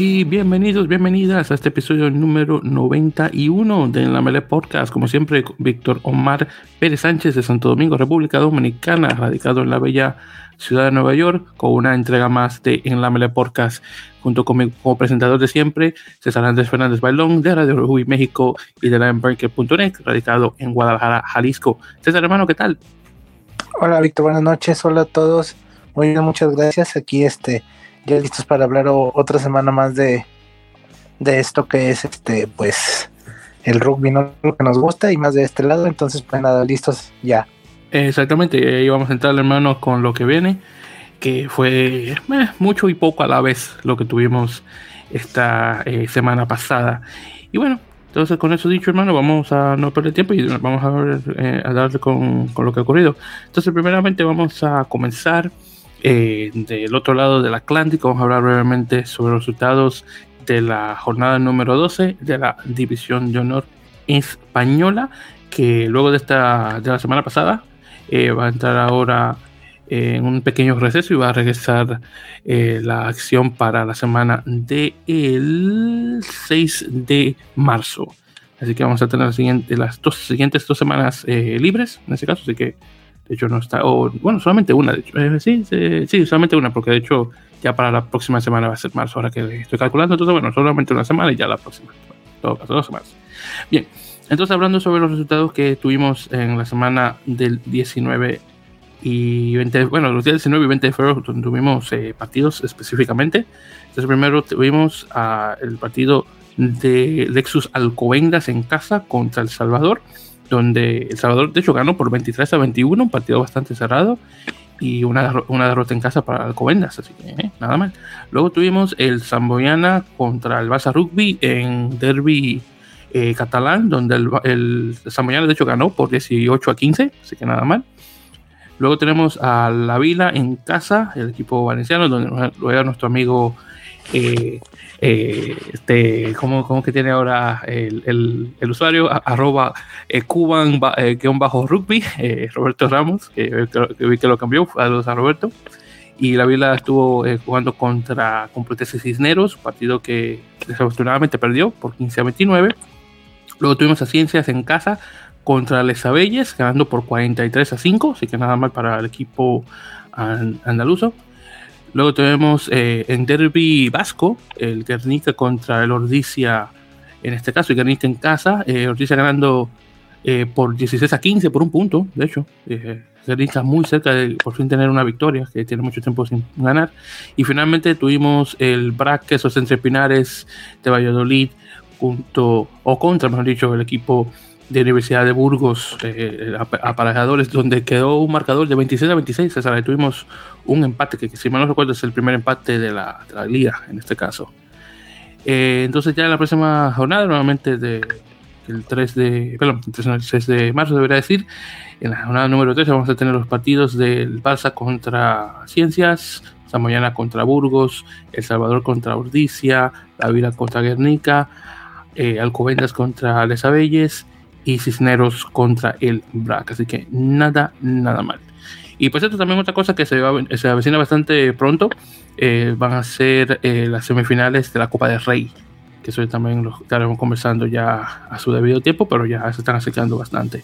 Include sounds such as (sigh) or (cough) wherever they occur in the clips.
Y bienvenidos, bienvenidas a este episodio número 91 de La Mele Podcast. Como siempre, Víctor Omar Pérez Sánchez de Santo Domingo, República Dominicana, radicado en la bella ciudad de Nueva York, con una entrega más de En la Mele Podcast, junto con mi como presentador de siempre, César Andrés Fernández Bailón, de Radio Rugby México y de la radicado en Guadalajara, Jalisco. César, hermano, ¿qué tal? Hola, Víctor, buenas noches. Hola a todos. Muy bien, muchas gracias. Aquí, este ya listos para hablar otra semana más de, de esto que es este pues el rugby no lo que nos gusta y más de este lado entonces pues nada listos ya exactamente ahí vamos a entrar hermanos con lo que viene que fue eh, mucho y poco a la vez lo que tuvimos esta eh, semana pasada y bueno entonces con eso dicho hermano vamos a no perder tiempo y vamos a, ver, eh, a darle con, con lo que ha ocurrido. Entonces primeramente vamos a comenzar eh, del otro lado del Atlántico. Vamos a hablar brevemente sobre los resultados de la jornada número 12 de la División de Honor Española, que luego de, esta, de la semana pasada eh, va a entrar ahora en un pequeño receso y va a regresar eh, la acción para la semana del 6 de marzo. Así que vamos a tener las dos siguientes dos semanas libres en ese caso, así que de hecho, no está. O, bueno, solamente una. De hecho. Eh, sí, sí, solamente una, porque de hecho, ya para la próxima semana va a ser marzo, ahora que estoy calculando. Entonces, bueno, solamente una semana y ya la próxima. Todo caso, dos semanas. Bien, entonces, hablando sobre los resultados que tuvimos en la semana del 19 y 20, bueno, los días 19 y 20 de febrero tuvimos eh, partidos específicamente. Entonces, primero tuvimos el partido de Lexus Alcobendas en casa contra El Salvador donde El Salvador de hecho ganó por 23 a 21, un partido bastante cerrado y una, una derrota en casa para Alcobendas, así que eh, nada mal. Luego tuvimos el Zamboyana contra el Barça Rugby en derby eh, catalán, donde el, el Zamboyana de hecho ganó por 18 a 15, así que nada mal. Luego tenemos a La Vila en casa, el equipo valenciano, donde luego nuestro amigo eh, eh, este, ¿cómo, que tiene ahora el, el, usuario? arroba eh, cuban eh, bajo rugby, Roberto Ramos, que, vi que lo cambió, saludos a Roberto. Y la Vila estuvo jugando contra Complutense Cisneros, partido que desafortunadamente perdió por 15 a 29. Luego tuvimos a Ciencias en casa contra Les Abelles, ganando por 43 a 5, así que nada mal para el equipo andaluzo. Luego tenemos eh, en Derby Vasco, el Guernica contra el Ordicia, en este caso, el Guernica en casa, eh, Ordicia ganando eh, por 16 a 15 por un punto, de hecho. Eh, Guernica muy cerca de por fin tener una victoria, que tiene mucho tiempo sin ganar. Y finalmente tuvimos el Braque, esos entre Pinares de Valladolid, junto, o contra, mejor dicho, el equipo de Universidad de Burgos, eh, aparejadores, donde quedó un marcador de 26 a 26. O sea, tuvimos un empate, que, si mal no recuerdo es el primer empate de la, de la liga en este caso. Eh, entonces ya en la próxima jornada, nuevamente de, el 3 de, perdón, el 6 de marzo debería decir, en la jornada número 3 vamos a tener los partidos del Barça contra Ciencias, Samoyana contra Burgos, El Salvador contra Ordicia, La Vila contra Guernica, eh, Alcobendas contra Les y Cisneros contra el BRAC. Así que nada, nada mal. Y pues esto también otra cosa que se, va, se avecina bastante pronto, eh, van a ser eh, las semifinales de la Copa del Rey, que eso también lo estaremos conversando ya a su debido tiempo, pero ya se están acercando bastante.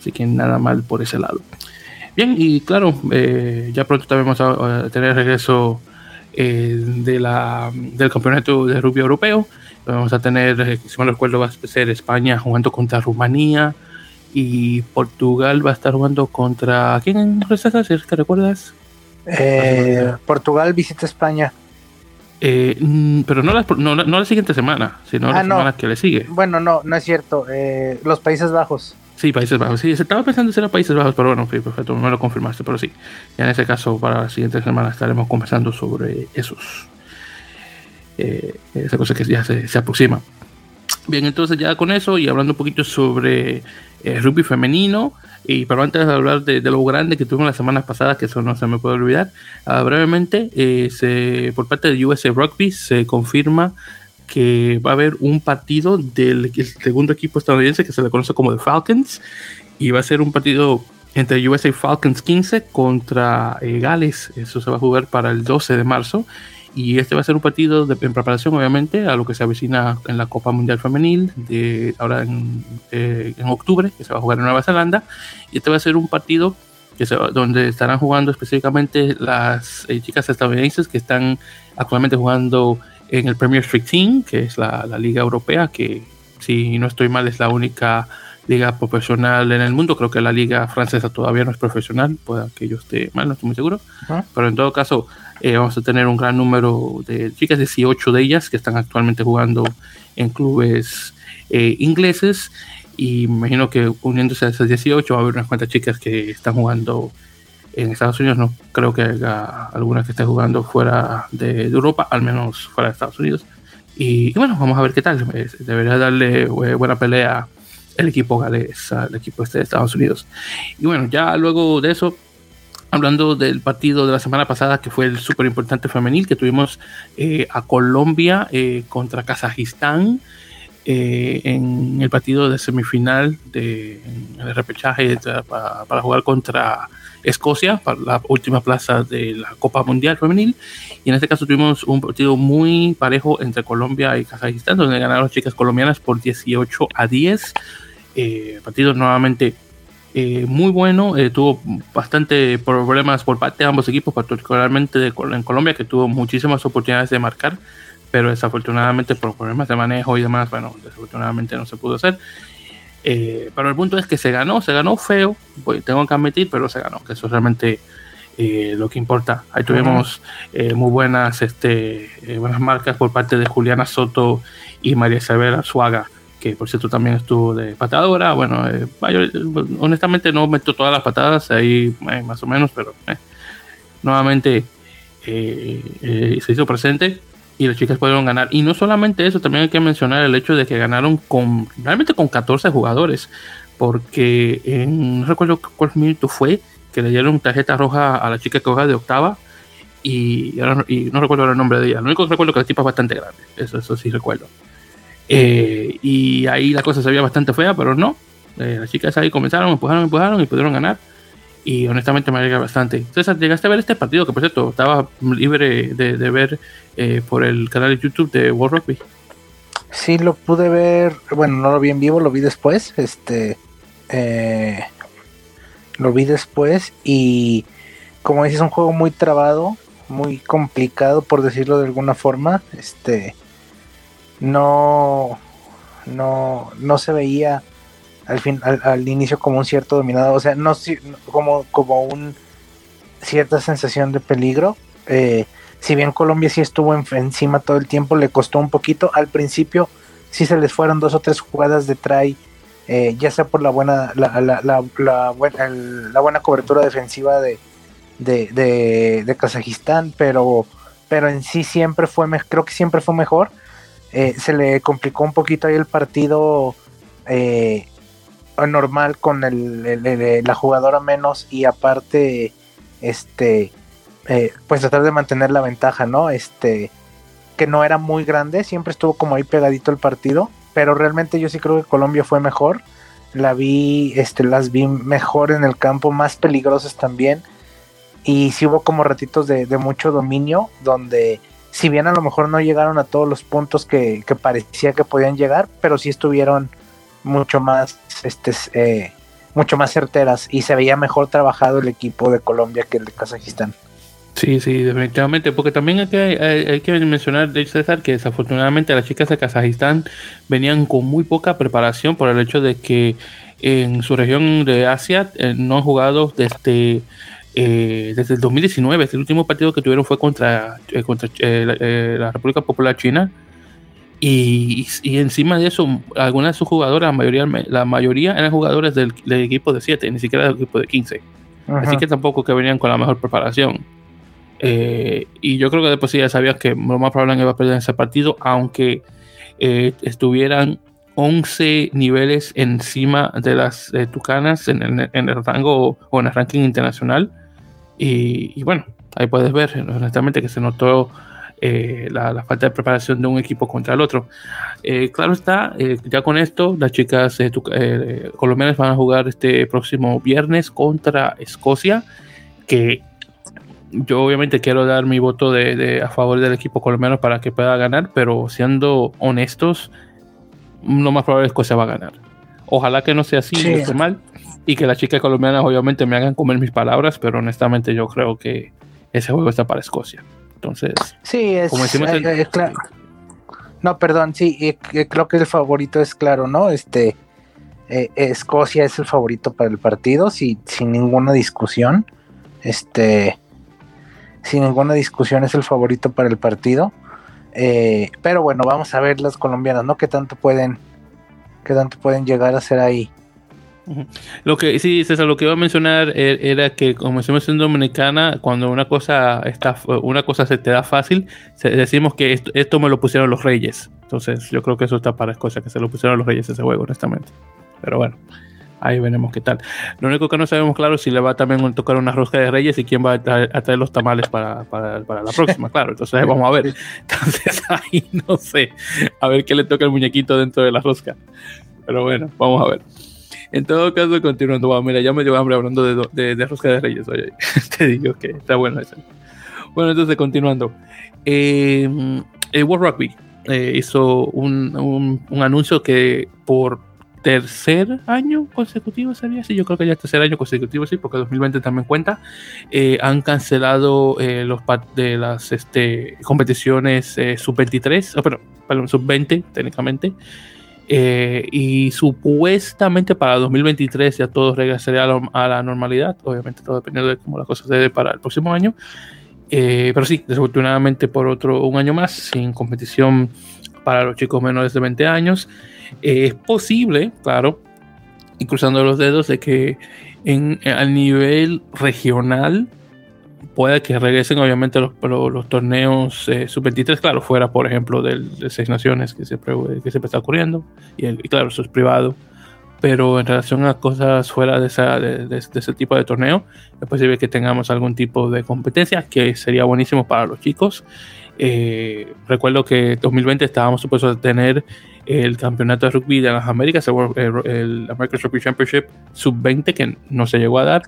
Así que nada mal por ese lado. Bien, y claro, eh, ya pronto también vamos a, tener regreso de la, del campeonato de rugby europeo. Vamos a tener, eh, si mal recuerdo, va a ser España jugando contra Rumanía y Portugal va a estar jugando contra. ¿Quién si te recuerdas? Eh, Portugal visita España. Eh, mm, pero no la, no, la siguiente semana, sino la ah, semana que le sigue. Bueno, no, no es cierto. los Países Bajos. Sí, Países Bajos. Sí, estaba pensando si era Países Bajos, pero bueno, perfecto, me lo confirmaste. Pero sí, ya en ese caso, para la siguiente semana estaremos conversando sobre esos eh, esa cosa que ya se, aproxima. Bien, entonces ya con eso y hablando un poquito sobre eh, rugby femenino, y pero antes de hablar de, lo grande que tuvimos la semana pasada, que eso no se me puede olvidar, ah, brevemente, eh, se, por parte de USA Rugby se confirma que va a haber un partido del segundo equipo estadounidense que se le conoce como The Falcons, y va a ser un partido entre USA Falcons 15 contra eh, Gales. Eso se va a jugar para el 12 de marzo. Y este va a ser un partido en preparación, obviamente, a lo que se avecina en la Copa Mundial Femenil, de ahora en, eh, en octubre, que se va a jugar en Nueva Zelanda. Y este va a ser un partido que se, donde estarán jugando específicamente las eh, chicas estadounidenses que están actualmente jugando en el Premier Street Team, que es la, la liga europea, que si no estoy mal es la única liga profesional en el mundo. Creo que la liga francesa todavía no es profesional, puede que yo esté mal, no estoy muy seguro. Pero en todo caso, eh, vamos a tener un gran número de chicas, 18 de ellas que están actualmente jugando en clubes eh, ingleses. Y me imagino que uniéndose a esas 18 va a haber unas cuantas chicas que están jugando en Estados Unidos. No creo que haya algunas que estén jugando fuera de, Europa, al menos fuera de Estados Unidos. Y, y, bueno, vamos a ver qué tal. Debería darle buena pelea el equipo galés, al equipo este de Estados Unidos. Y bueno, ya luego de eso, hablando del partido de la semana pasada, que fue el súper importante femenil, que tuvimos eh, a Colombia eh, contra Kazajistán. Eh, en el partido de semifinal de repechaje para, para, jugar contra Escocia para la última plaza de la Copa Mundial Femenil y en este caso tuvimos un partido muy parejo entre Colombia y Kazajistán donde ganaron las chicas colombianas por 18 a 10 eh, partido nuevamente eh, muy bueno, eh, tuvo bastante problemas por parte de ambos equipos, particularmente de, en Colombia, que tuvo muchísimas oportunidades de marcar, pero desafortunadamente por problemas de manejo y demás, bueno, desafortunadamente no se pudo hacer. Eh, pero el punto es que se ganó, se ganó feo, pues, tengo que admitir, pero se ganó, que eso es realmente eh, lo que importa. Ahí tuvimos eh, muy buenas, este, buenas marcas por parte de Juliana Soto y María Isabel Suaga que por cierto también estuvo de patadora. Bueno, eh, honestamente no meto todas las patadas ahí eh, más o menos, pero eh, nuevamente se hizo presente y las chicas pudieron ganar. Y no solamente eso, también hay que mencionar el hecho de que ganaron con realmente con 14 jugadores, porque en, no recuerdo cuál minuto fue que le dieron tarjeta roja a la chica que juega de octava. Y, y no recuerdo el nombre de ella. Lo único que recuerdo es que la tipa es bastante grande. Eso, eso sí recuerdo. Eh, y ahí la cosa se veía bastante fea, pero no. Eh, las chicas ahí comenzaron, empujaron, empujaron y pudieron ganar. Y honestamente me alegra bastante. César, ¿llegaste a ver este partido? Que por cierto, estaba libre de, ver eh, por el canal de YouTube de World Rugby. Sí, lo pude ver. Bueno, no lo vi en vivo, lo vi después. Este. Eh, lo vi después. Y como dices, es un juego muy trabado, muy complicado, por decirlo de alguna forma. Este no, no, no se veía al, fin, al, inicio como un cierto dominado, o sea, no como, como un cierta sensación de peligro. Eh, si bien Colombia sí estuvo encima todo el tiempo, le costó un poquito. Al principio sí se les fueron dos o tres jugadas de try, eh, ya sea por la buena, la, la, la, la buena, la buena cobertura defensiva de, de, de, de, Kazajistán, pero, pero en sí siempre fue, creo que siempre fue mejor. Eh, se le complicó un poquito ahí el partido eh, normal con el, la jugadora menos y aparte este eh, pues tratar de mantener la ventaja no este que no era muy grande siempre estuvo como ahí pegadito el partido pero realmente yo sí creo que Colombia fue mejor. La vi este las vi mejor en el campo más peligrosas también. Y sí hubo como ratitos de, de mucho dominio donde si bien a lo mejor no llegaron a todos los puntos que, parecía que podían llegar, pero sí estuvieron mucho más, este, eh, mucho más certeras y se veía mejor trabajado el equipo de Colombia que el de Kazajistán. Sí, sí, definitivamente, porque también hay que, hay, que mencionar, de César, que desafortunadamente las chicas de Kazajistán venían con muy poca preparación por el hecho de que en su región de Asia eh, no han jugado desde eh, desde el 2019. El último partido que tuvieron fue contra, eh, contra eh, la República Popular China. Y, y, encima de eso, algunas de sus jugadoras, la mayoría, la mayoría eran jugadores del, equipo de 7, ni siquiera del equipo de 15. Así que tampoco que venían con la mejor preparación. y yo creo que después ya sabías que lo más probable iba a perder ese partido, aunque estuvieran 11 niveles encima de las Tucanas en el, en el rango o en el ranking internacional. Y, bueno, ahí puedes ver honestamente que se notó eh, la, falta de preparación de un equipo contra el otro. Eh, claro está, eh, ya con esto, las chicas colombianas van a jugar este próximo viernes contra Escocia, que yo obviamente quiero dar mi voto de, a favor del equipo colombiano para que pueda ganar, pero siendo honestos, lo más probable es que Escocia va a ganar. Ojalá que no sea así, no esté mal, y que las chicas colombianas obviamente me hagan comer mis palabras, pero honestamente yo creo que ese juego está para Escocia. Entonces, sí, es, eh, eh, claro. No, perdón, sí, creo que el favorito es claro, ¿no? Este, eh, Escocia es el favorito para el partido, sin ninguna discusión. Este, sin ninguna discusión es el favorito para el partido. pero bueno, vamos a ver las colombianas, ¿no? ¿Qué tanto pueden, qué tanto pueden llegar a ser ahí? Lo que sí, César, lo que iba a mencionar e, era que como decimos en Dominicana, cuando una cosa está, una cosa se te da fácil, decimos que esto, me lo pusieron los Reyes. Entonces, yo creo que eso está para Escocia, que se lo pusieron los Reyes ese juego, honestamente. Pero bueno, ahí veremos qué tal. Lo único que no sabemos claro es si le va también a tocar una rosca de Reyes y quién va a traer, los tamales para, para, para, la próxima, claro. Entonces, vamos a ver. Entonces, (laughs) ahí no sé. A ver qué le toca el muñequito dentro de la rosca. Pero bueno, vamos a ver. En todo caso, continuando, mira, ya me dio hambre hablando de, de, de Rosca de Reyes. Oye, (laughs) te digo que está bueno eso. Bueno, entonces, continuando. Eh, World Rugby eh, hizo un, un, anuncio que por tercer año consecutivo sería sí yo creo que ya tercer año consecutivo sí porque 2020 también cuenta eh, han cancelado eh, los de las este, competiciones sub 23 oh, perdón sub 20 técnicamente eh, y supuestamente para 2023 ya todo regresaría a, la normalidad, obviamente todo dependiendo de cómo la cosa se dé para el próximo año. Eh, pero sí, desafortunadamente por otro un año más, sin competición para los chicos menores de 20 años. Eh, es posible, claro, y cruzando los dedos, de que en, a nivel regional puede que regresen obviamente los, los, torneos eh, sub-23, claro, fuera por ejemplo del, de Seis Naciones que siempre, que siempre está ocurriendo, y, claro, eso es privado, pero en relación a cosas fuera de, esa, de, ese tipo de torneo, es posible que tengamos algún tipo de competencia que sería buenísimo para los chicos. Eh, recuerdo que 2020 estábamos supuestos a tener el campeonato de rugby de las Américas, el, el American Rugby Championship sub-20 que no se llegó a dar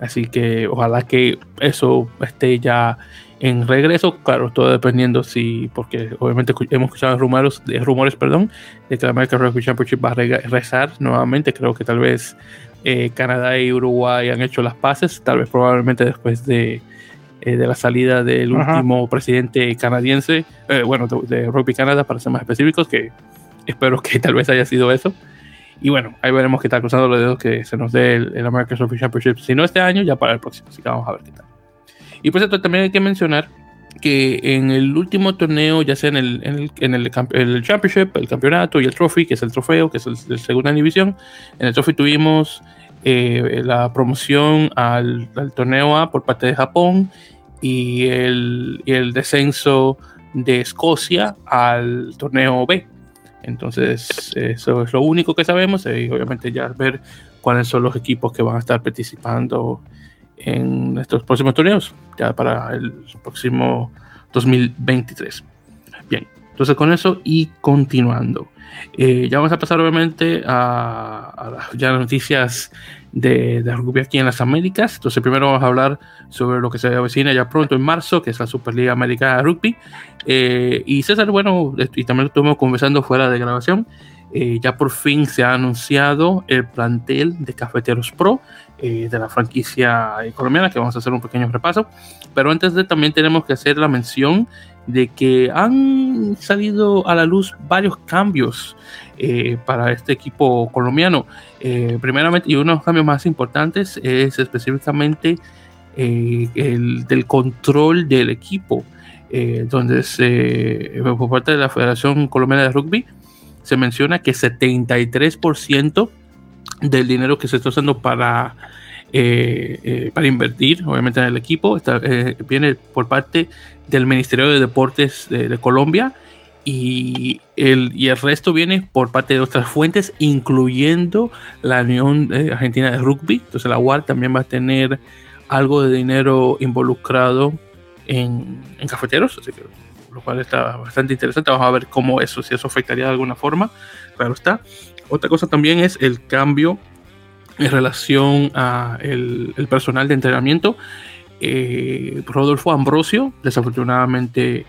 Así que ojalá que eso esté ya en regreso. Claro, todo dependiendo si, porque obviamente hemos escuchado rumores, rumores perdón, de que la American Rugby Championship va a rezar nuevamente. Creo que tal vez eh, Canadá y Uruguay han hecho las paces, tal vez probablemente después de, eh, de la salida del último presidente canadiense, eh, bueno, de, de Rugby Canadá, para ser más específicos, que espero que tal vez haya sido eso. Y bueno, ahí veremos qué tal, cruzando los dedos que se nos dé el, American Rugby Championship. Si no este año, ya para el próximo. Así que vamos a ver qué tal. Y por cierto, también hay que mencionar que en el último torneo, ya sea en el, en el, el, Championship, el campeonato y el Trophy, que es el trofeo, que es el, de segunda división, en el Trophy tuvimos eh, la promoción al, al, torneo A por parte de Japón y el, y el descenso de Escocia al torneo B. Entonces, eso es lo único que sabemos y obviamente ya ver cuáles son los equipos que van a estar participando en estos próximos torneos, ya para el próximo 2023. Bien, entonces con eso y continuando. Eh, ya vamos a pasar obviamente a, a las ya noticias de, de, rugby aquí en las Américas. Entonces primero vamos a hablar sobre lo que se avecina ya pronto en marzo, que es la Superliga Americana de Rugby. Eh, y César, bueno, y también lo estuvimos conversando fuera de grabación, eh, ya por fin se ha anunciado el plantel de Cafeteros Pro eh, de la franquicia colombiana, que vamos a hacer un pequeño repaso. Pero antes de también tenemos que hacer la mención de que han salido a la luz varios cambios para este equipo colombiano. primeramente, y uno de los cambios más importantes es específicamente el del control del equipo. Eh, donde por parte de la Federación Colombiana de Rugby se menciona que 73% del dinero que se está usando para, eh, eh, para invertir, obviamente en el equipo, viene por parte del Ministerio de Deportes de, Colombia y el, y el resto viene por parte de otras fuentes, incluyendo la Unión Argentina de Rugby. Entonces la UAR también va a tener algo de dinero involucrado en, cafeteros, así que lo cual está bastante interesante. Vamos a ver cómo eso, si eso afectaría de alguna forma. Claro está. Otra cosa también es el cambio en relación a el, personal de entrenamiento. Eh, Rodolfo Ambrosio, desafortunadamente,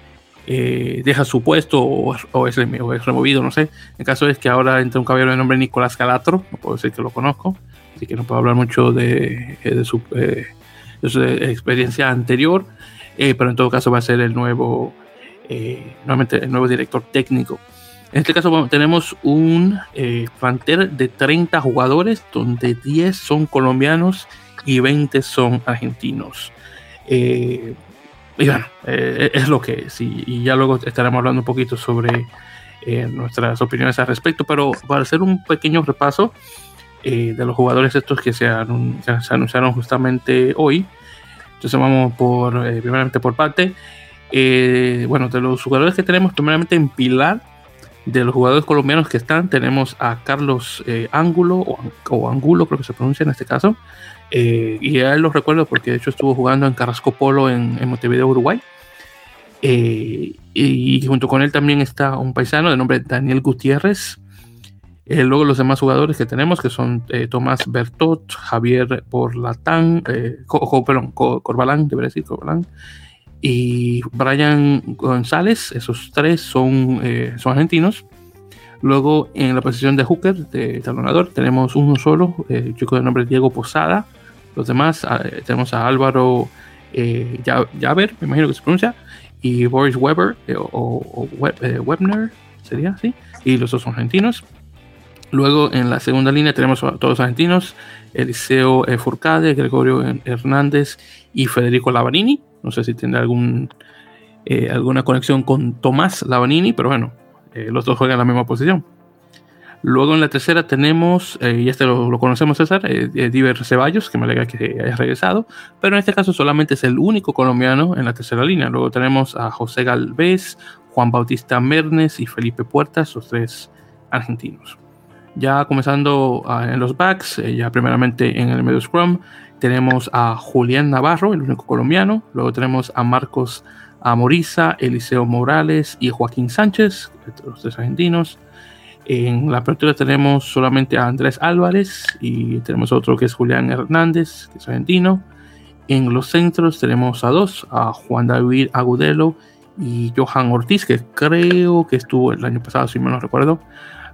eh, deja su puesto o, es, removido, no sé. El caso es que ahora entra un caballero de nombre Nicolás Calatro, no puedo decir que lo conozco, así que no puedo hablar mucho de, eh, su, experiencia anterior, pero en todo caso va a ser el nuevo, nuevamente el nuevo director técnico. En este caso tenemos un eh, de 30 jugadores, donde 10 son colombianos y 20 son argentinos. Eh, y bueno, eh, es lo que es. Y, ya luego estaremos hablando un poquito sobre nuestras opiniones al respecto. Pero para hacer un pequeño repaso de los jugadores estos que se, anunciaron justamente hoy. Entonces vamos por, primeramente por parte. bueno, de los jugadores que tenemos primeramente en Pilar de los jugadores colombianos que están, tenemos a Carlos eh, Ángulo, o, Angulo creo que se pronuncia en este caso, eh, y a él lo recuerdo porque de hecho estuvo jugando en Carrasco Polo en, Montevideo, Uruguay. Eh, y, junto con él también está un paisano de nombre Daniel Gutiérrez. luego los demás jugadores que tenemos, que son Tomás Bertot, Javier Porlatán, perdón, Corbalán, debería decir Corbalán, y Brian González, esos tres son, eh, son argentinos. Luego en la posición de hooker, de talonador, tenemos uno solo, el chico de nombre Diego Posada. Los demás ah, tenemos a Álvaro eh, me imagino que se pronuncia, y Boris Weber eh, o, Webner, sería así, y los dos son argentinos. Luego en la segunda línea tenemos a todos argentinos, Eliseo Furcade, Gregorio Hernández y Federico Lavarini. No sé si tendrá algún, eh, alguna conexión con Tomás Lavanini, pero bueno, eh, los dos juegan en la misma posición. Luego en la tercera tenemos, eh, y este lo, conocemos César, Diver Ceballos, que me alegra que haya regresado, pero en este caso solamente es el único colombiano en la tercera línea. Luego tenemos a José Galvez, Juan Bautista Mernes y Felipe Puertas, los tres argentinos. Ya comenzando ah, en los backs, ya primeramente en el medio scrum, tenemos a Julián Navarro, el único colombiano. Luego tenemos a Marcos Amoriza, Eliseo Morales y Joaquín Sánchez, los tres argentinos. En la apertura tenemos solamente a Andrés Álvarez y tenemos otro que es Julián Hernández, que es argentino. En los centros tenemos a dos, a Juan David Agudelo y Johan Ortiz, que creo que estuvo el año pasado, si me lo recuerdo.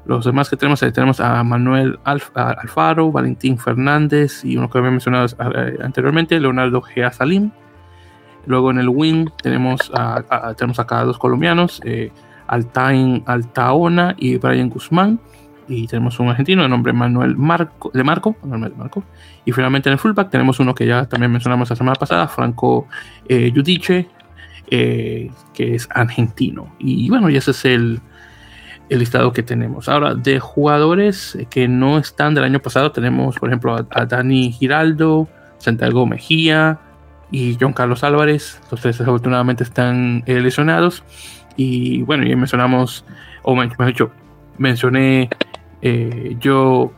Los demás que tenemos, tenemos a Manuel Alfaro, Valentín Fernández y uno que había mencionado eh, anteriormente, Leonardo Gea Salim. Luego en el wing tenemos a, tenemos acá dos colombianos, eh, Altain Altaona y Brian Guzmán. Y tenemos un argentino de nombre Manuel Marco, de Marco, Marco. Y finalmente en el fullback tenemos uno que ya también mencionamos la semana pasada, Franco eh, eh, que es argentino. Y bueno, y ese es el, el listado que tenemos. Ahora, de jugadores que no están del año pasado, tenemos, por ejemplo, a, Dani Giraldo, Santiago Mejía y John Carlos Álvarez. Los tres desafortunadamente están eh, lesionados. Y bueno, ya mencionamos, o mejor dicho, mencioné eh, yo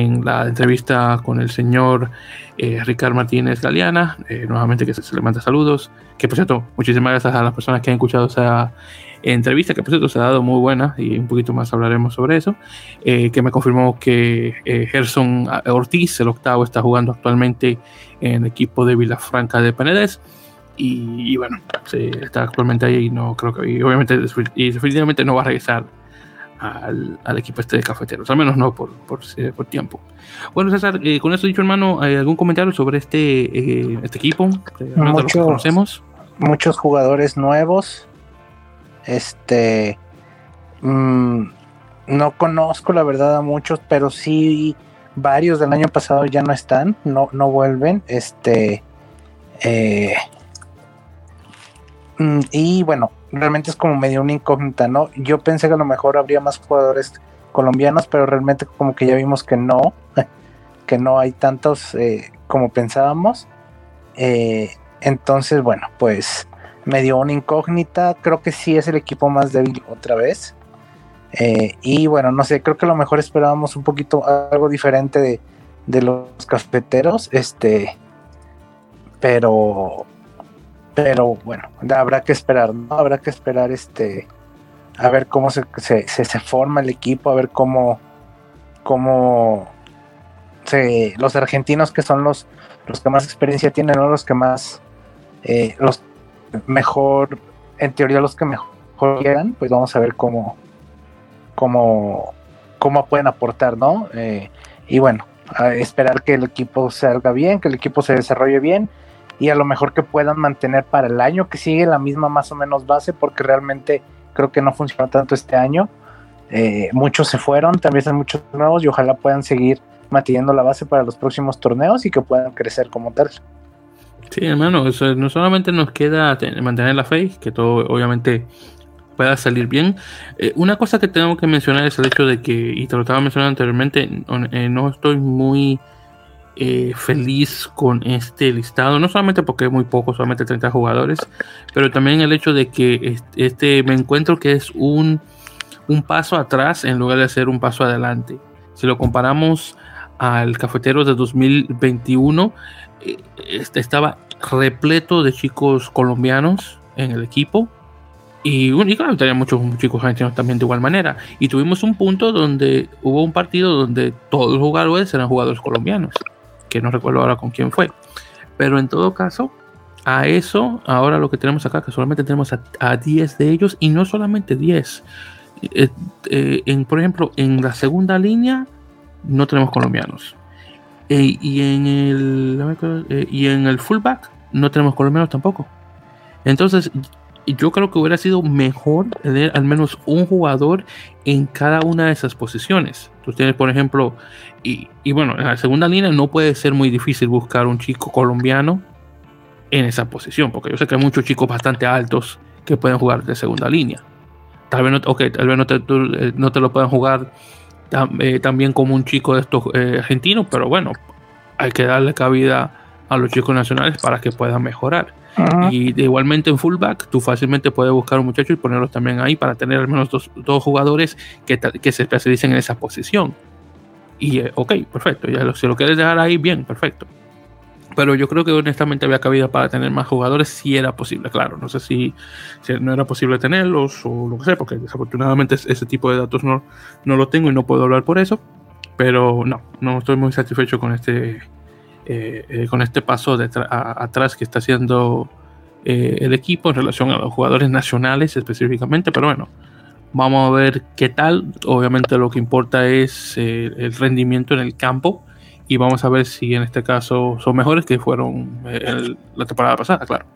en la entrevista con el señor eh, Ricardo Martínez Galeana, nuevamente que se, le manda saludos, que por cierto, muchísimas gracias a las personas que han escuchado esa entrevista que por cierto se ha dado muy buena y un poquito más hablaremos sobre eso, eh, que me confirmó que eh, Gerson Ortiz, el octavo, está jugando actualmente en el equipo de Vilafranca de Panedes y, bueno, está actualmente ahí y no creo que, y obviamente y definitivamente no va a regresar al, al, equipo este de cafeteros, al menos no por, por, eh, por tiempo. Bueno, César, con esto dicho, hermano, ¿hay algún comentario sobre este, este equipo? Muchos, conocemos? muchos jugadores nuevos, este, mm, no conozco la verdad a muchos, pero sí varios del año pasado ya no están, no, no vuelven. Este, eh, mm, y bueno, realmente es como medio una incógnita, ¿no? Yo pensé que a lo mejor habría más jugadores colombianos, pero realmente como que ya vimos que no, (laughs) que no hay tantos eh, como pensábamos. Eh, entonces, bueno, pues me dio una incógnita. Creo que sí es el equipo más débil otra vez. Eh, y bueno, no sé, creo que a lo mejor esperábamos un poquito algo diferente de, los cafeteros. Este, pero pero bueno, habrá que esperar, ¿no? Habrá que esperar este a ver cómo se, se, se, forma el equipo, a ver cómo, cómo se, los argentinos que son los, los que más experiencia tienen, ¿no? los que más, eh, los mejor, en teoría los que mejor llegan, pues vamos a ver cómo, cómo, cómo pueden aportar, ¿no? Eh, y bueno, esperar que el equipo salga bien, que el equipo se desarrolle bien y a lo mejor que puedan mantener para el año que sigue la misma más o menos base, porque realmente creo que no funcionó tanto este año. Eh, muchos se fueron, también hay muchos nuevos y ojalá puedan seguir manteniendo la base para los próximos torneos y que puedan crecer como tal. Sí, hermano, no solamente nos queda mantener la fe, que todo obviamente pueda salir bien. Eh, una cosa que tengo que mencionar es el hecho de que, y te lo estaba mencionando anteriormente, eh, no estoy muy eh, feliz con este listado, no solamente porque es muy poco, solamente 30 jugadores, pero también el hecho de que este me encuentro que es un, un paso atrás en lugar de ser un paso adelante. Si lo comparamos al cafetero de 2021, este estaba repleto de chicos colombianos en el equipo y, y claro, tenía muchos chicos argentinos también de igual manera. Y tuvimos un punto donde hubo un partido donde todos los jugadores eran jugadores colombianos, que no recuerdo ahora con quién fue. Pero en todo caso, a eso, ahora lo que tenemos acá, que solamente tenemos a, 10 de ellos, y no solamente 10. Eh, eh, en, por ejemplo, en la segunda línea no tenemos colombianos. Eh, y, en el, y en el fullback no tenemos colombianos tampoco. Entonces, yo creo que hubiera sido mejor tener al menos un jugador en cada una de esas posiciones. Tú tienes, por ejemplo, y, bueno, en la segunda línea no puede ser muy difícil buscar un chico colombiano en esa posición, porque yo sé que hay muchos chicos bastante altos que pueden jugar de segunda línea. Tal vez no, tal vez no, te, eh, no te lo puedan jugar eh, también como un chico de estos eh, argentinos, pero bueno, hay que darle cabida a los chicos nacionales para que puedan mejorar. Y igualmente en fullback, tú fácilmente puedes buscar un muchacho y ponerlos también ahí para tener al menos dos, dos jugadores que, que, se especialicen en esa posición. Y eh, ok, perfecto. Ya lo, si lo quieres dejar ahí, bien, perfecto. Pero yo creo que honestamente había cabida para tener más jugadores si era posible, claro. No sé si, si no era posible tenerlos o lo que sea, porque desafortunadamente ese tipo de datos no, no lo tengo y no puedo hablar por eso. Pero no, no estoy muy satisfecho con este eh, eh, con este paso de atrás que está haciendo eh, el equipo en relación a los jugadores nacionales específicamente, pero bueno, vamos a ver qué tal. Obviamente lo que importa es el rendimiento en el campo y vamos a ver si en este caso son mejores que fueron la temporada pasada, claro.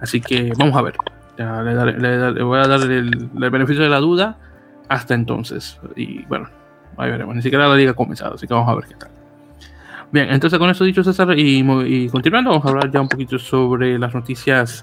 Así que vamos a ver. le, voy a dar el, el, beneficio de la duda hasta entonces. Y bueno, ahí veremos. Ni siquiera la liga ha comenzado, así que vamos a ver qué tal. Bien, entonces con eso dicho César y, continuando, vamos a hablar ya un poquito sobre las noticias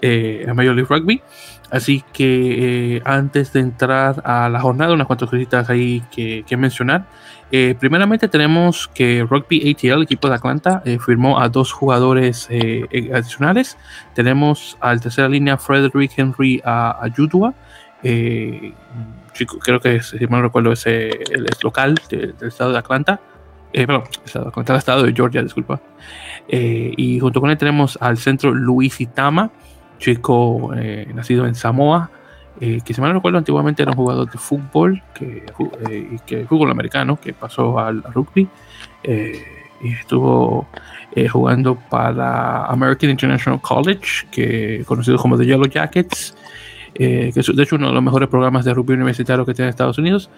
eh, en Major League Rugby. Así que eh, antes de entrar a la jornada, unas cuantas cositas ahí que, mencionar. Eh, primeramente tenemos que Rugby ATL, equipo de Atlanta, firmó a dos jugadores adicionales. Tenemos al tercera línea Frederick Henry a, a chico, creo que si mal recuerdo es el local del estado de Atlanta eh, perdón, el estado de Georgia, disculpa. Eh, y junto con él tenemos al centro Luis Itama, chico eh, nacido en Samoa, eh, que si mal no recuerdo antiguamente era un jugador de fútbol, que, que fútbol americano, que pasó al, rugby y estuvo jugando para American International College, que conocido como The Yellow Jackets, que es de hecho uno de los mejores programas de rugby universitario que tiene Estados Unidos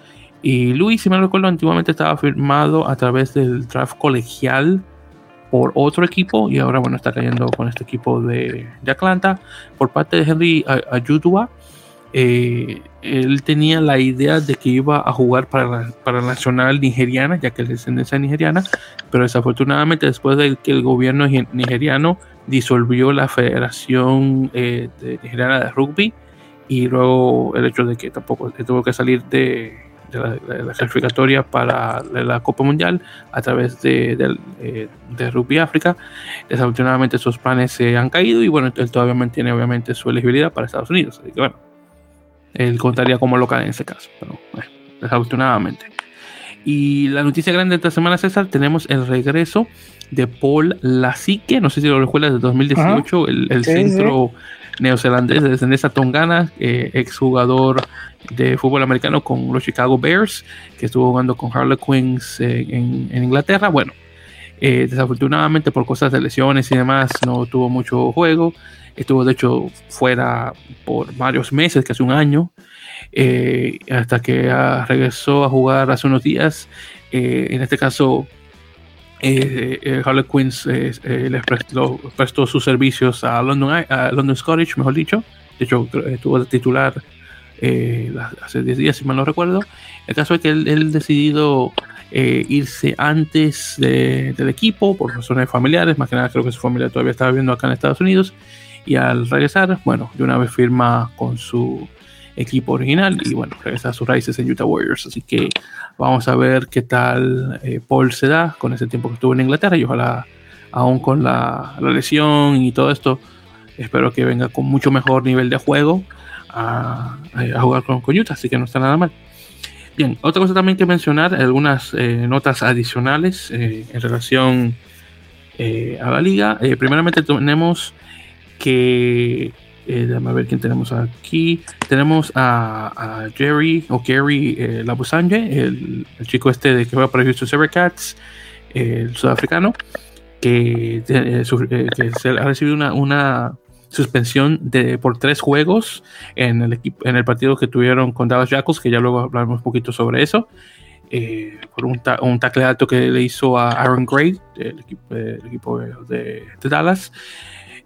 y Luis, si me recuerdo, antiguamente estaba firmado a través del draft colegial por otro equipo y ahora, bueno, está cayendo con este equipo de, de Atlanta. Por parte de Henry Ayudua, eh, él tenía la idea de que iba a jugar para la, para la nacional nigeriana, ya que es de descendencia nigeriana, pero desafortunadamente después de que el gobierno nigeriano disolvió la Federación eh, Nigeriana de Rugby y luego el hecho de que tampoco tuvo que salir de, de la, clasificatoria para la Copa Mundial a través de, eh, de, Rugby África. Desafortunadamente esos planes se han caído y bueno, él todavía mantiene obviamente su elegibilidad para Estados Unidos. Así que bueno, él contaría como local en ese caso, desafortunadamente. Y la noticia grande de esta semana, César, tenemos el regreso de Paul Lasique, no sé si lo recuerdas, de 2018, el, centro neozelandés de descendencia tongana, eh, exjugador de fútbol americano con los Chicago Bears, que estuvo jugando con Harlequins eh, en, en, Inglaterra. Bueno, eh, desafortunadamente por cosas de lesiones y demás no tuvo mucho juego. Estuvo de hecho fuera por varios meses, casi un año, eh, hasta que regresó a jugar hace unos días. en este caso, Harlequins les prestó, sus servicios a London, a London Scottish, mejor dicho. De hecho, estuvo de titular eh, hace 10 días, si mal no recuerdo. El caso es que él, decidido eh, irse antes del equipo por razones familiares, más que nada creo que su familia todavía estaba viviendo acá en Estados Unidos. Y al regresar, bueno, de una vez firma con su equipo original y bueno, regresa a sus raíces en Utah Warriors. Así que vamos a ver qué tal eh, Paul se da con ese tiempo que estuvo en Inglaterra y ojalá aún con la, lesión y todo esto, espero que venga con mucho mejor nivel de juego a, jugar con, Utah, así que no está nada mal. Bien, otra cosa también que mencionar, algunas eh, notas adicionales eh, en relación eh, a la liga. primeramente tenemos que, déjame ver quién tenemos aquí. Tenemos a, Jerry o Gary Labusanje, el, el, chico este de que juega para Houston Cats el sudafricano, que, que se ha recibido una, una suspensión de, por tres juegos en el, en el partido que tuvieron con Dallas Jackals, que ya luego hablaremos un poquito sobre eso, eh, por un, un, tackle alto que le hizo a Aaron Gray, del equipo, equipo de, Dallas.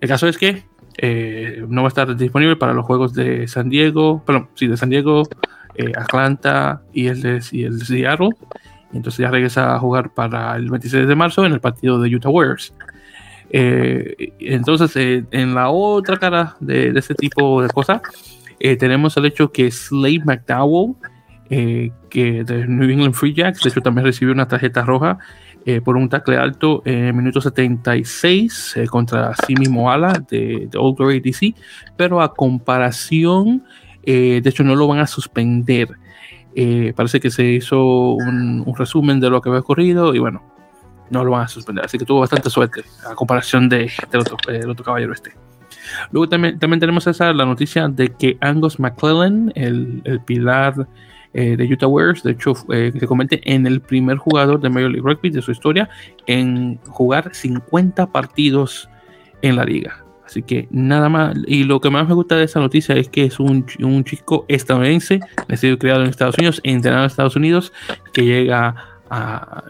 El caso es que eh, no va a estar disponible para los juegos de San Diego, perdón, sí, de San Diego, eh, Atlanta y el de, y el de Seattle. Entonces ya regresa a jugar para el 26 de marzo en el partido de Utah Warriors. Eh, entonces, en la otra cara de, este tipo de cosas, tenemos el hecho que Slade McDowell, que de New England Free Jacks, de hecho también recibió una tarjeta roja por un tackle alto en minuto 76 contra Simi Moala de, de, Old Glory DC, pero a comparación, de hecho no lo van a suspender. parece que se hizo un, resumen de lo que había ocurrido y bueno, no lo van a suspender. Así que tuvo bastante suerte a comparación de, del, otro, otro, caballero este. Luego también, también tenemos esa la noticia de que Angus McClellan, el, el pilar eh, de Utah Warriors, de hecho, eh, se convierte en el primer jugador de Major League Rugby de su historia en jugar 50 partidos en la liga. Así que nada más. Y lo que más me gusta de esa noticia es que es un, un chico estadounidense, nacido criado en Estados Unidos, entrenado en Estados Unidos, que llega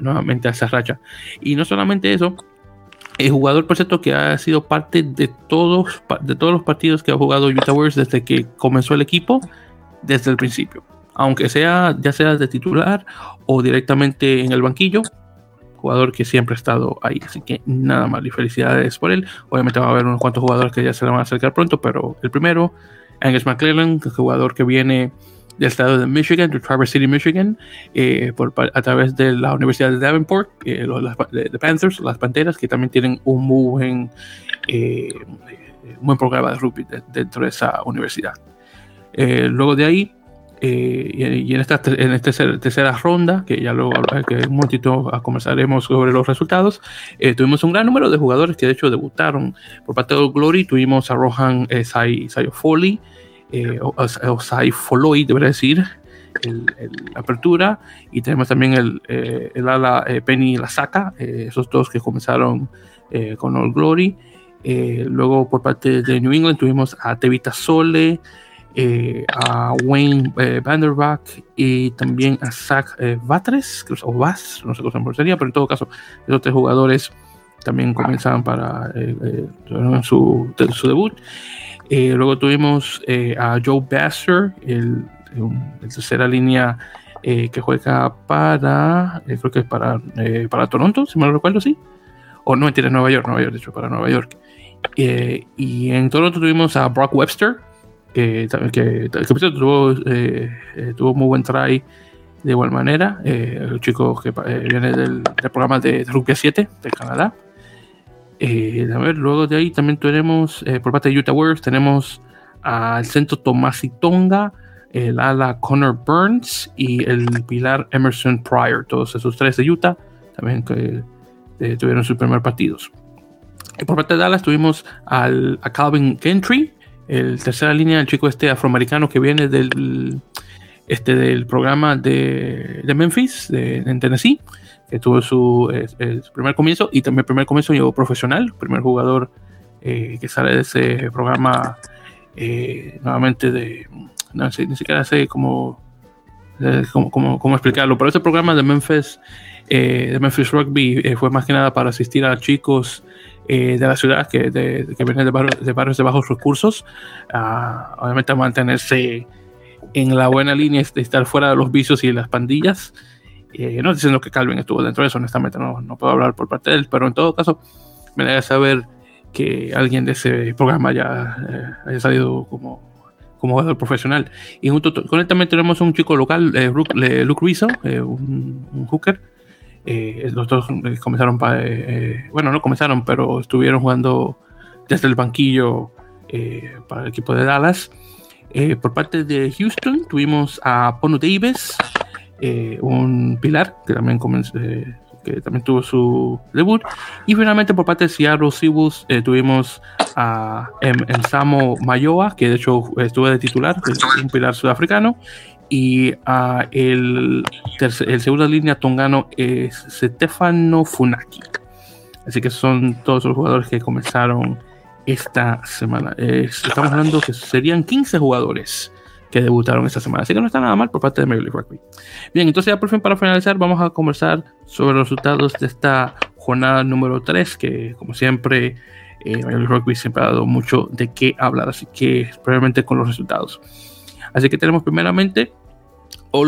nuevamente a esa racha. Y no solamente eso, el jugador, por cierto, que ha sido parte de todos, de todos los partidos que ha jugado Utah Warriors desde que comenzó el equipo, desde el principio. Aunque sea, ya sea de titular o directamente en el banquillo, jugador que siempre ha estado ahí. Así que nada más y felicidades por él. Obviamente va a haber unos cuantos jugadores que ya se le van a acercar pronto, pero el primero, Angus McClellan, jugador que viene del estado de Michigan, de Traverse City, Michigan, eh, por, a través de la Universidad de Davenport, eh, los, de, Panthers, las Panteras, que también tienen un muy buen, eh, buen programa de rugby dentro de esa universidad. luego de ahí, y, en esta, en esta tercera, ronda, que ya luego que un momentito conversaremos sobre los resultados, tuvimos un gran número de jugadores que de hecho debutaron por parte de Glory. Tuvimos a Rohan Sayo Foley, eh, Osai Foloi, debería decir, el, la apertura, y tenemos también el, eh, el ala eh, Penny Lasaka, eh, esos dos que comenzaron eh, con All Glory. luego por parte de New England tuvimos a Tevita Sole, a Wayne Vanderbach y también a Zach Batres, o Bass, no sé cómo sería, pero en todo caso, esos tres jugadores también comenzaban para su, su debut. Eh, luego tuvimos eh, a Joe Baster, el, tercera línea eh, que juega para, creo que es para, para Toronto, si me lo recuerdo, sí. O no, tiene Nueva York, Nueva York, de hecho, para Nueva York. y en Toronto tuvimos a Brock Webster, que, que, que tuvo, tuvo muy buen try de igual manera. el chico que viene del, del programa de Rugby 7 de Canadá. Eh, a ver, luego de ahí también tenemos, eh, por parte de Utah Warriors, tenemos al centro Tomás Tonga, el ala Connor Burns y el pilar Emerson Pryor, todos esos tres de Utah, también que eh, tuvieron sus primeros partidos. Y por parte de Dallas tuvimos al, a Calvin Gentry, el tercera línea, el chico este afroamericano que viene del, este, del programa de, Memphis, de, en Tennessee, que tuvo su, primer comienzo y también primer comienzo yo profesional, primer jugador eh, que sale de ese programa eh, nuevamente de, no sé, ni siquiera sé cómo, cómo, cómo, explicarlo, pero ese programa de Memphis, eh, de Memphis Rugby fue más que nada para asistir a chicos de la ciudad que, de, que vienen de barrios, de barrios de bajos recursos, obviamente a mantenerse en la buena línea de estar fuera de los vicios y las pandillas. no diciendo que Calvin estuvo dentro de eso, honestamente no, no puedo hablar por parte de él, pero en todo caso me da saber que alguien de ese programa ya eh, haya salido como, como jugador profesional. Y junto con él también tenemos un chico local, eh, Luke Rizzo, eh, un, hooker. Los dos comenzaron para, bueno, no comenzaron, pero estuvieron jugando desde el banquillo para el equipo de Dallas. por parte de Houston tuvimos a Pono Davis, un pilar que también comenzó, que también tuvo su debut. Y finalmente por parte de Seattle Seahawks eh, tuvimos a em, Samo Mayoa, que de hecho estuvo de titular, un pilar sudafricano. Y a el, el segundo línea tongano es Stefano Funaki. Así que son todos los jugadores que comenzaron esta semana. estamos hablando que serían 15 jugadores que debutaron esta semana. Así que no está nada mal por parte de Major League Rugby. Bien, entonces ya por fin para finalizar vamos a conversar sobre los resultados de esta jornada número 3, que como siempre eh, Major Rugby siempre ha dado mucho de qué hablar, así que probablemente con los resultados. Así que tenemos primeramente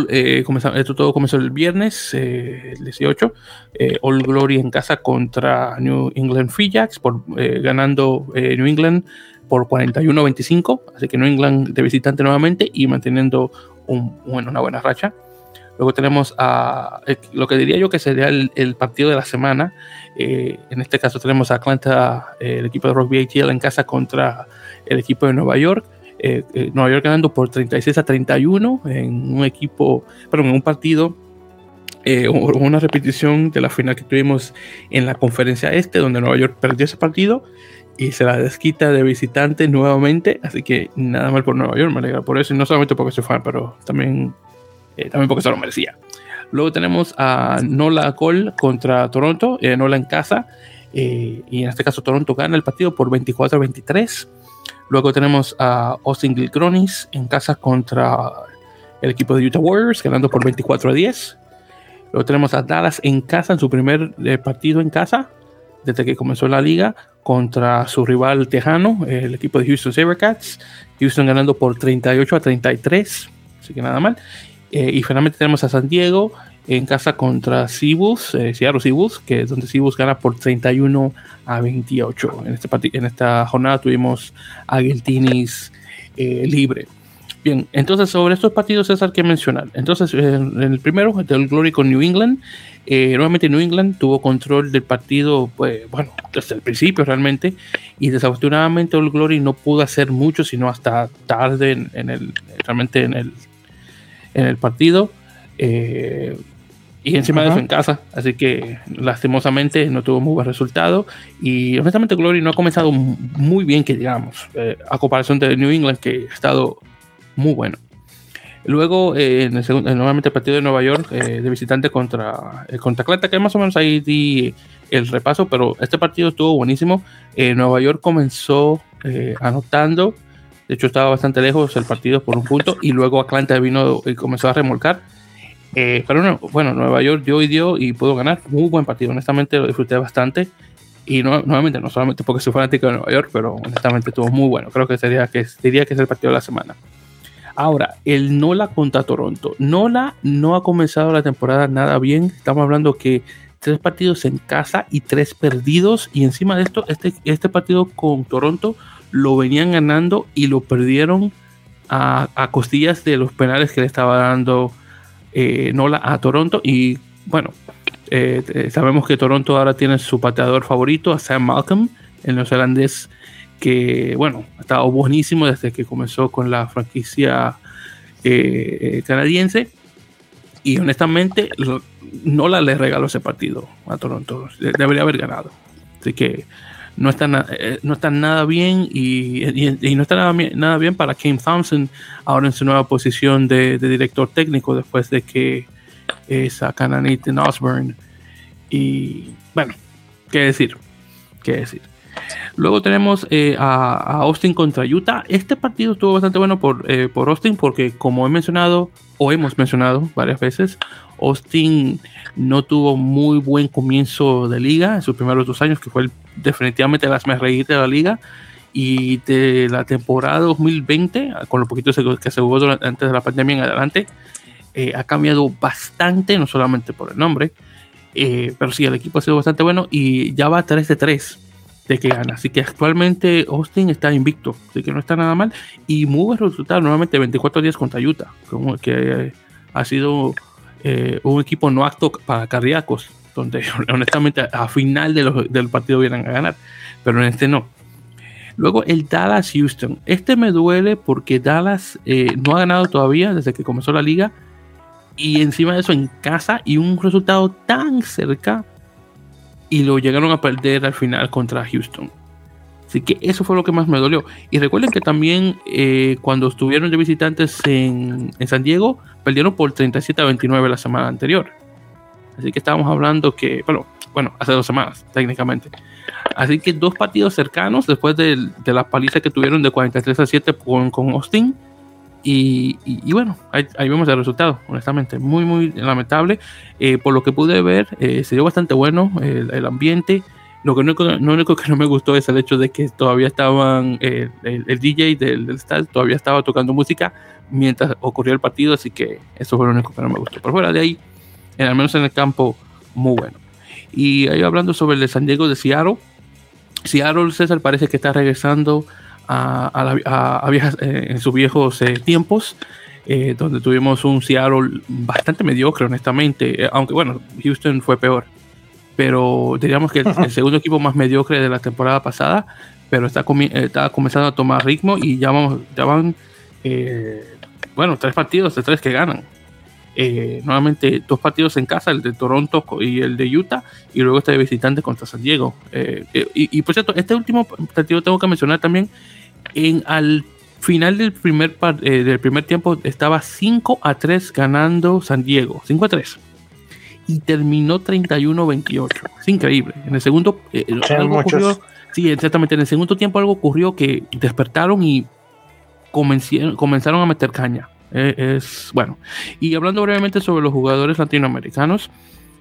eh, esto todo comenzó el viernes, eh, el 18. Eh, All Glory en casa contra New England Free Jacks, por, ganando New England por 41-25, así que New England de visitante nuevamente y manteniendo un, bueno, una buena racha. Luego tenemos a eh, lo que diría yo que sería el, partido de la semana. Eh, en este caso tenemos a Atlanta, eh, el equipo de Rugby ATL en casa contra el equipo de Nueva York. Nueva York ganando por 36 a 31 en un equipo, perdón, en un partido una repetición de la final que tuvimos en la conferencia este, donde Nueva York perdió ese partido y se la desquita de visitante nuevamente. Así que nada mal por Nueva York, me alegra por eso. Y no solamente porque soy fan, pero también, eh, también porque se lo merecía. Luego tenemos a Nola Cole contra Toronto, eh, Nola en casa. Eh, y en este caso Toronto gana el partido por 24 a 23. Luego tenemos a Austin Gilcronis en casa contra el equipo de Utah Warriors, ganando por 24 a 10. Luego tenemos a Dallas en casa, en su primer partido en casa, desde que comenzó la liga, contra su rival tejano, el equipo de Houston Sabercats. Houston ganando por 38 a 33, así que nada mal. Eh, y finalmente tenemos a San Diego en casa contra Cibus, eh, Seattle Cibus, que es donde Cibus gana por 31 a 28. En, este en esta jornada tuvimos a Geltinis eh, libre. Bien, entonces sobre estos partidos César que mencionar. Entonces, en el primero, del Glory con New England, eh, nuevamente New England tuvo control del partido, pues, bueno, desde el principio realmente, y desafortunadamente All Glory no pudo hacer mucho, sino hasta tarde en, el, realmente en el, en el partido. Eh, y encima de eso en casa, así que lastimosamente no tuvo muy buen resultado. Y honestamente, Glory no ha comenzado muy bien, que digamos, eh, a comparación de New England, que ha estado muy bueno. Luego, eh, en el segundo, nuevamente el partido de Nueva York eh, de visitante contra, eh, contra Atlanta, que más o menos ahí di el repaso, pero este partido estuvo buenísimo. Nueva York comenzó anotando, de hecho estaba bastante lejos el partido por un punto, y luego Atlanta vino y comenzó a remolcar. Pero bueno, Nueva York dio y dio y pudo ganar. Muy buen partido, honestamente lo disfruté bastante. Y nuevamente, no solamente porque soy fanático de Nueva York, pero honestamente estuvo muy bueno. Creo que sería que diría que es el partido de la semana. Ahora, el Nola contra Toronto. Nola no ha comenzado la temporada nada bien. Estamos hablando que tres partidos en casa y tres perdidos. Y encima de esto, este, este partido con Toronto lo venían ganando y lo perdieron a, costillas de los penales que le estaba dando eh, Nola a Toronto. Y bueno, eh, sabemos que Toronto ahora tiene su pateador favorito, a Sam Malcolm, el neozelandés, que bueno, ha estado buenísimo desde que comenzó con la franquicia canadiense. Y honestamente, no la le regaló ese partido a Toronto. Debería haber ganado. Así que no está, no está nada bien y, no está nada nada bien para Kim Thompson ahora en su nueva posición de, director técnico después de que sacan a Nathan Osborne. Y bueno, qué decir, qué decir. Luego tenemos eh, a, Austin contra Utah. Este partido estuvo bastante bueno por, eh, por Austin porque como he mencionado o hemos mencionado varias veces, Austin no tuvo muy buen comienzo de liga en sus primeros dos años, que fue definitivamente las más reír de la liga. Y de la temporada 2020, con lo poquito que se jugó antes de la pandemia en adelante, eh, ha cambiado bastante, no solamente por el nombre, pero sí, el equipo ha sido bastante bueno y ya va 3 de 3 de que gana. Así que actualmente Austin está invicto, así que no está nada mal. Y muy buen resultado, nuevamente 24 días contra Utah, como que ha sido eh, un equipo no acto para cardíacos, donde (laughs) honestamente a final del partido vienen a ganar, pero en este no. Luego el Dallas Houston. Este me duele porque Dallas eh, no ha ganado todavía desde que comenzó la liga. Y encima de eso en casa y un resultado tan cerca y lo llegaron a perder al final contra Houston. Así que eso fue lo que más me dolió. Y recuerden que también eh, cuando estuvieron de visitantes en, San Diego, perdieron por 37 a 29 la semana anterior. Así que estábamos hablando que, bueno, bueno, hace dos semanas técnicamente. Así que dos partidos cercanos después de, de la paliza que tuvieron de 43 a 7 con, con Austin y, bueno, ahí, vemos el resultado, honestamente, muy, muy lamentable. Eh, por lo que pude ver, eh, se dio bastante bueno el, ambiente. Lo, que único, lo único que no me gustó es el hecho de que todavía estaban, eh, el, DJ del, del todavía estaba tocando música mientras ocurrió el partido, así que eso fue lo único que no me gustó. Por fuera de ahí, en, al menos en el campo, muy bueno. Y ahí hablando sobre el de San Diego de Seattle, Seattle César parece que está regresando a, viejas, eh, en sus viejos eh, tiempos, eh, donde tuvimos un Seattle bastante mediocre, honestamente, aunque bueno, Houston fue peor, pero diríamos que el, segundo equipo más mediocre de la temporada pasada, pero está, está comenzando a tomar ritmo y ya, vamos, ya van, bueno, tres partidos de tres que ganan. Nuevamente dos partidos en casa, el de Toronto y el de Utah, y luego este de visitante contra San Diego. y, y, por cierto, este último partido tengo que mencionar también en al final del primer, eh, del primer tiempo estaba 5 a 3 ganando San Diego, 5 a 3. Y terminó 31-28. Es increíble. En el segundo, eh, algo ocurrió, sí, exactamente. En el segundo tiempo algo ocurrió que despertaron y comenzaron a meter caña. Eh, es bueno. Y hablando brevemente sobre los jugadores latinoamericanos,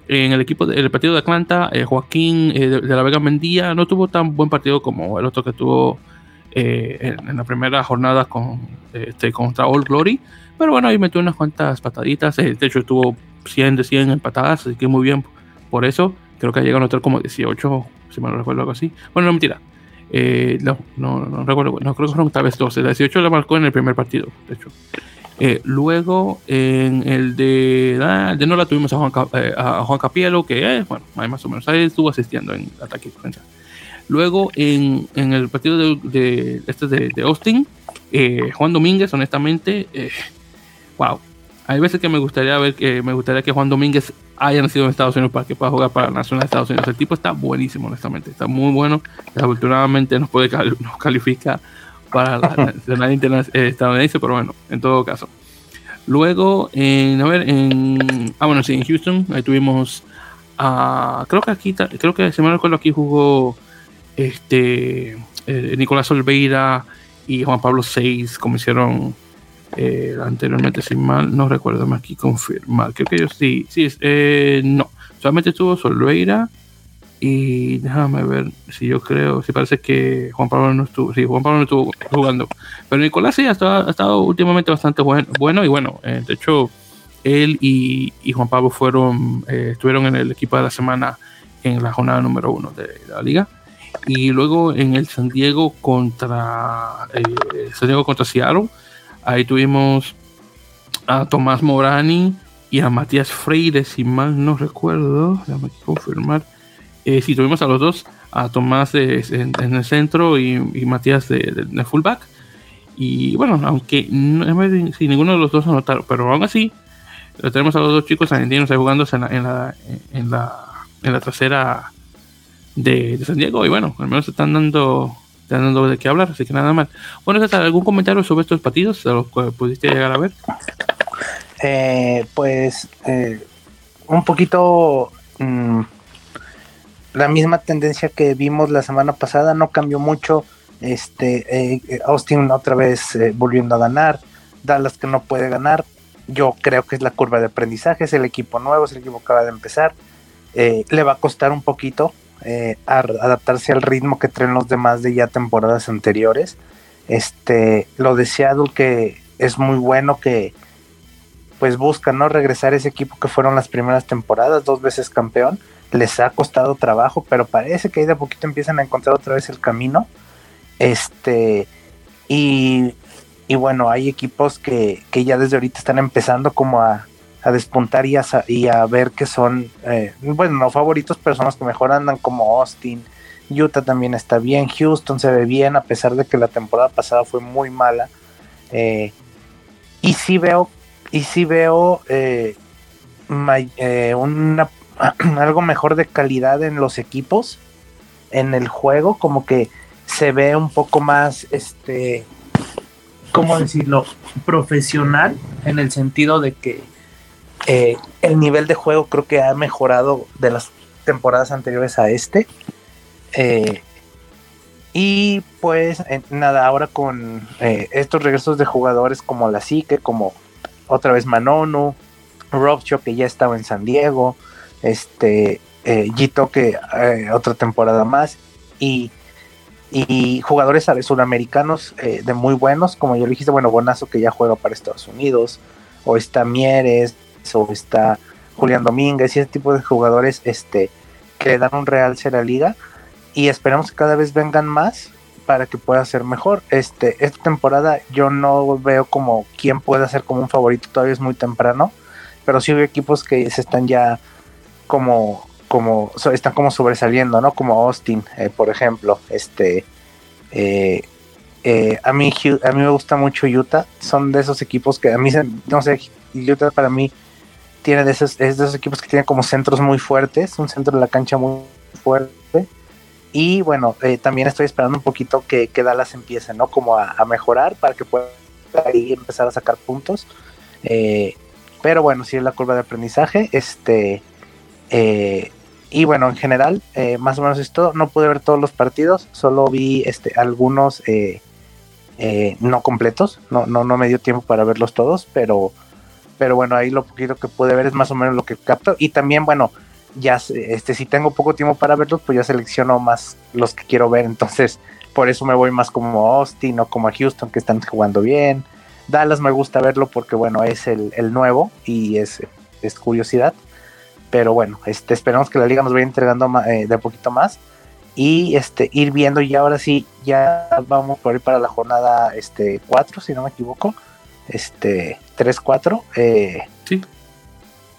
en el equipo del partido de Atlanta, Joaquín de, la Vega Mendía no tuvo tan buen partido como el otro que tuvo eh, en, la primera jornada con, este, contra All Glory. Pero bueno, ahí metió unas cuantas pataditas. Eh, de hecho, estuvo 100 de 100 empatadas, así que muy bien por eso. Creo que llegado a notar como 18, si me lo recuerdo, algo así. Bueno, no mentira. Eh, no, no, no, recuerdo, no creo que fueron tal vez 12. 18 la marcó en el primer partido, de hecho. Luego en el de, ah, de no la tuvimos a Juan, a Juan Capielo, que bueno, ahí más o menos ahí estuvo asistiendo en ataque y defensa. Luego en, el partido de, este de, Austin, eh, Juan Domínguez, honestamente, eh, wow. Hay veces que me gustaría ver que me gustaría que Juan Domínguez haya nacido en Estados Unidos para que pueda jugar para la Nacional de Estados Unidos. El tipo está buenísimo, honestamente, está muy bueno. Desafortunadamente nos puede nos califica para la Nacional eh, estadounidense, pero bueno, en todo caso. Luego, en, a ver, en, ah, bueno, sí, en Houston, ahí tuvimos, creo que aquí, creo que si me recuerdo, aquí jugó este, eh, Nicolás Olveira y Juan Pablo VI, como hicieron eh, anteriormente, sin mal, no recuerdo más aquí confirmar. Creo que ellos sí, sí, eh, no, solamente estuvo Olveira y déjame ver si yo creo, si parece que Juan Pablo no estuvo, sí, Juan Pablo no estuvo jugando, pero Nicolás sí ha estado, últimamente bastante bueno, y bueno, de hecho, él y, Juan Pablo fueron, estuvieron en el equipo de la semana en la jornada número uno de la liga. Y luego en el San Diego contra eh, San Diego contra Seattle, ahí tuvimos a Tomás Morani y a Matías Freire, si mal no recuerdo, déjame confirmar. Eh, sí, tuvimos a los dos, a Tomás en, el centro y, Matías de, fullback. Y bueno, aunque no, si ninguno de los dos anotaron, pero aún así, tenemos a los dos chicos argentinos ahí jugándose en la, en la, en la, en la trasera de, San Diego. Y bueno, al menos están dando, están dando de qué hablar, así que nada más. Bueno, ¿algún comentario sobre estos partidos? ¿De los que pudiste llegar a ver? Eh, pues eh, un poquito mm, la misma tendencia que vimos la semana pasada, no cambió mucho. Este, eh, Austin otra vez volviendo a ganar, Dallas que no puede ganar. Yo creo que es la curva de aprendizaje, es el equipo nuevo, es el equipo que acaba de empezar. le va a costar un poquito adaptarse al ritmo que traen los demás de ya temporadas anteriores. Este, lo de Seattle que es muy bueno que, pues buscan no regresar ese equipo que fueron las primeras temporadas, dos veces campeón. Les ha costado trabajo, pero parece que ahí de a poquito empiezan a encontrar otra vez el camino. Este, y, y bueno, hay equipos que, que, ya desde ahorita están empezando como a, a despuntar y a, y a, ver que son, eh, bueno, no favoritos, pero son los que mejor andan, como Austin. Utah también está bien, Houston se ve bien, a pesar de que la temporada pasada fue muy mala. Eh, y sí veo y si veo eh, eh, una, (clears throat) algo mejor de calidad en los equipos, en el juego, como que se ve un poco más, este, ¿cómo decirlo? Profesional, en el sentido de que eh, el nivel de juego creo que ha mejorado de las temporadas anteriores a este. y pues nada, ahora con estos regresos de jugadores como la Psique, como otra vez Manono, Robcho que ya estaba en San Diego, este eh, Gito que eh, otra temporada más y, y jugadores sudamericanos eh, de muy buenos, como yo dijiste, bueno, Bonazo que ya juega para Estados Unidos, o está Mieres, o está Julián Domínguez y ese tipo de jugadores este, que le dan un realce a la liga y esperamos que cada vez vengan más para que pueda ser mejor. Este, esta temporada yo no veo como quién pueda ser como un favorito, todavía es muy temprano, pero sí veo equipos que se están ya como, como, están como sobresaliendo, ¿no? Como Austin, eh, por ejemplo, este, eh, eh, a mí, a mí me gusta mucho Utah, son de esos equipos que a mí, no sé, Utah para mí tiene de esos, es de esos equipos que tienen como centros muy fuertes, un centro de la cancha muy fuerte y bueno, también estoy esperando un poquito que, que Dallas empiece, ¿no? Como a, mejorar para que pueda ahí empezar a sacar puntos. Pero bueno, sí es la curva de aprendizaje. Este. Eh, y bueno, en general, más o menos esto. No pude ver todos los partidos, solo vi este, algunos no completos. No, no, no me dio tiempo para verlos todos, pero, pero bueno, ahí lo poquito que pude ver es más o menos lo que capto. Y también, bueno, ya este si tengo poco tiempo para verlos, pues ya selecciono más los que quiero ver, entonces por eso me voy más como Austin o como a Houston que están jugando bien. Dallas me gusta verlo porque bueno, es el, nuevo y es, es, curiosidad. Pero bueno, este, esperamos que la liga nos vaya entregando eh, de poquito más. Y este, ir viendo y ahora sí, ya vamos por ir para la jornada este, 4, si no me equivoco. Este, 3-4. Eh, sí.